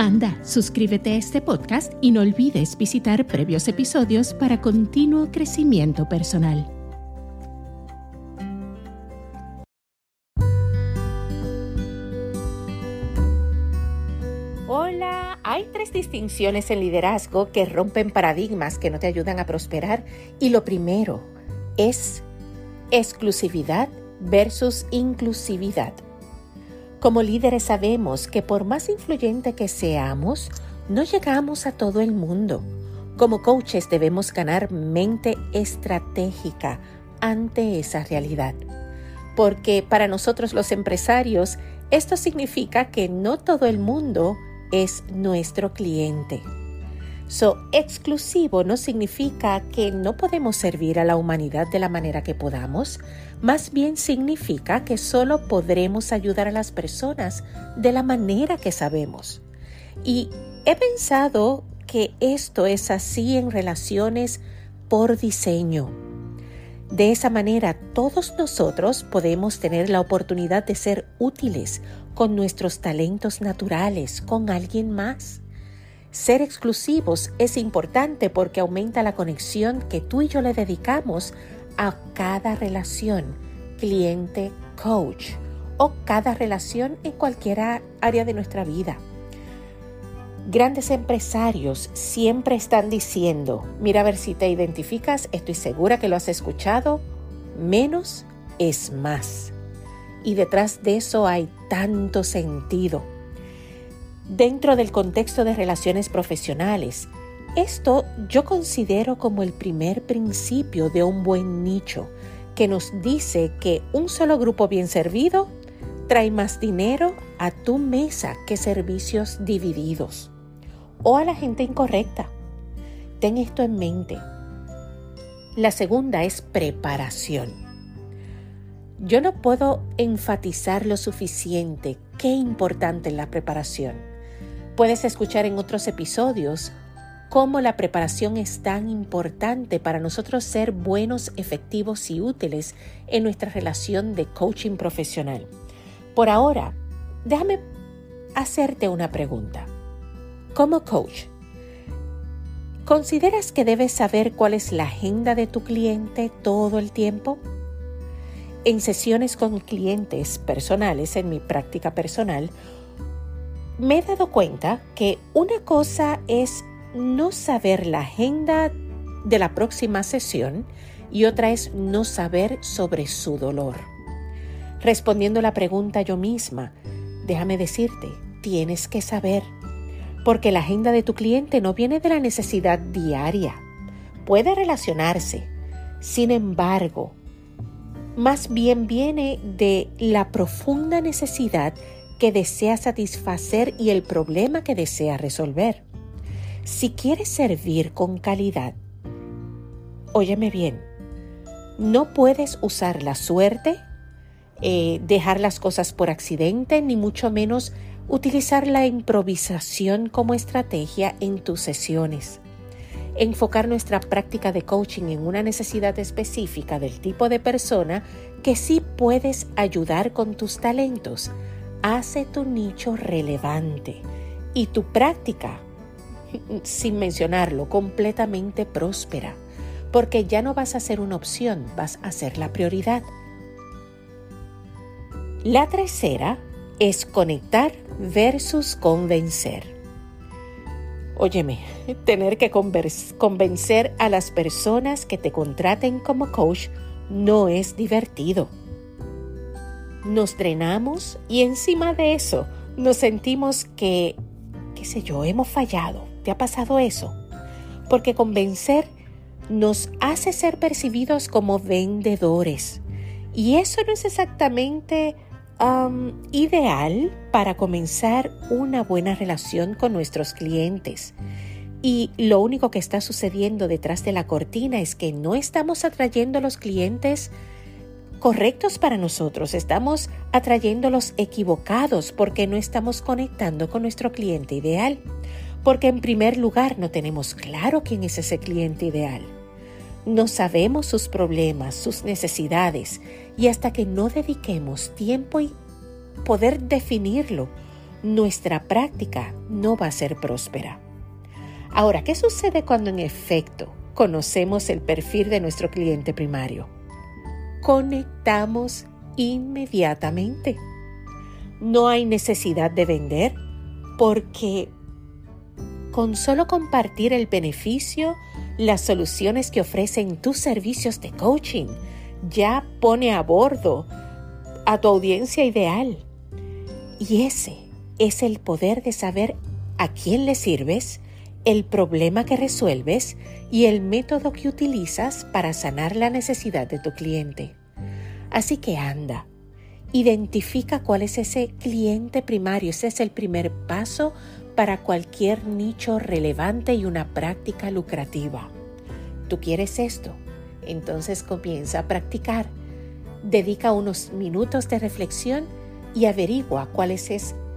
Anda, suscríbete a este podcast y no olvides visitar previos episodios para continuo crecimiento personal. Hola, hay tres distinciones en liderazgo que rompen paradigmas que no te ayudan a prosperar y lo primero es exclusividad versus inclusividad. Como líderes sabemos que por más influyente que seamos, no llegamos a todo el mundo. Como coaches debemos ganar mente estratégica ante esa realidad. Porque para nosotros los empresarios, esto significa que no todo el mundo es nuestro cliente. So, exclusivo no significa que no podemos servir a la humanidad de la manera que podamos, más bien significa que solo podremos ayudar a las personas de la manera que sabemos. Y he pensado que esto es así en relaciones por diseño. De esa manera, todos nosotros podemos tener la oportunidad de ser útiles con nuestros talentos naturales, con alguien más. Ser exclusivos es importante porque aumenta la conexión que tú y yo le dedicamos a cada relación, cliente-coach o cada relación en cualquier área de nuestra vida. Grandes empresarios siempre están diciendo, mira a ver si te identificas, estoy segura que lo has escuchado, menos es más. Y detrás de eso hay tanto sentido dentro del contexto de relaciones profesionales. Esto yo considero como el primer principio de un buen nicho que nos dice que un solo grupo bien servido trae más dinero a tu mesa que servicios divididos o a la gente incorrecta. Ten esto en mente. La segunda es preparación. Yo no puedo enfatizar lo suficiente qué importante es la preparación. Puedes escuchar en otros episodios cómo la preparación es tan importante para nosotros ser buenos, efectivos y útiles en nuestra relación de coaching profesional. Por ahora, déjame hacerte una pregunta. Como coach, ¿consideras que debes saber cuál es la agenda de tu cliente todo el tiempo? En sesiones con clientes personales, en mi práctica personal, me he dado cuenta que una cosa es no saber la agenda de la próxima sesión y otra es no saber sobre su dolor. Respondiendo la pregunta yo misma, déjame decirte, tienes que saber, porque la agenda de tu cliente no viene de la necesidad diaria, puede relacionarse, sin embargo, más bien viene de la profunda necesidad que desea satisfacer y el problema que desea resolver. Si quieres servir con calidad, óyeme bien, no puedes usar la suerte, eh, dejar las cosas por accidente, ni mucho menos utilizar la improvisación como estrategia en tus sesiones. Enfocar nuestra práctica de coaching en una necesidad específica del tipo de persona que sí puedes ayudar con tus talentos hace tu nicho relevante y tu práctica, sin mencionarlo, completamente próspera, porque ya no vas a ser una opción, vas a ser la prioridad. La tercera es conectar versus convencer. Óyeme, tener que convencer a las personas que te contraten como coach no es divertido nos drenamos y encima de eso nos sentimos que, qué sé yo, hemos fallado. ¿Te ha pasado eso? Porque convencer nos hace ser percibidos como vendedores. Y eso no es exactamente um, ideal para comenzar una buena relación con nuestros clientes. y lo único que está sucediendo detrás de la cortina es que no estamos atrayendo los clientes correctos para nosotros, estamos atrayendo los equivocados porque no estamos conectando con nuestro cliente ideal. Porque en primer lugar no tenemos claro quién es ese cliente ideal. No sabemos sus problemas, sus necesidades y hasta que no dediquemos tiempo y poder definirlo, nuestra práctica no va a ser próspera. Ahora, ¿qué sucede cuando en efecto conocemos el perfil de nuestro cliente primario? Conectamos inmediatamente. No hay necesidad de vender porque con solo compartir el beneficio, las soluciones que ofrecen tus servicios de coaching, ya pone a bordo a tu audiencia ideal. Y ese es el poder de saber a quién le sirves, el problema que resuelves y el método que utilizas para sanar la necesidad de tu cliente. Así que anda, identifica cuál es ese cliente primario. Ese es el primer paso para cualquier nicho relevante y una práctica lucrativa. ¿Tú quieres esto? Entonces comienza a practicar. Dedica unos minutos de reflexión y averigua cuál es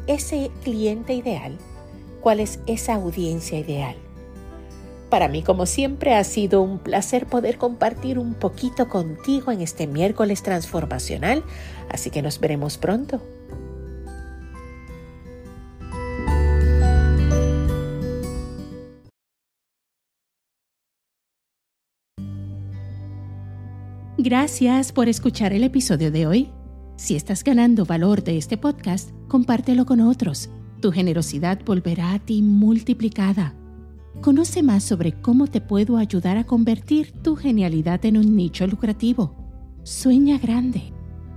ese cliente ideal cuál es esa audiencia ideal. Para mí, como siempre, ha sido un placer poder compartir un poquito contigo en este miércoles transformacional, así que nos veremos pronto. Gracias por escuchar el episodio de hoy. Si estás ganando valor de este podcast, compártelo con otros tu generosidad volverá a ti multiplicada. Conoce más sobre cómo te puedo ayudar a convertir tu genialidad en un nicho lucrativo. Sueña grande.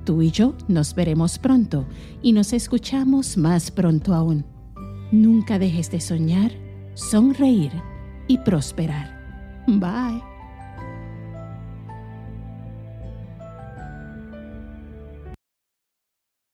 Tú y yo nos veremos pronto y nos escuchamos más pronto aún. Nunca dejes de soñar, sonreír y prosperar. Bye.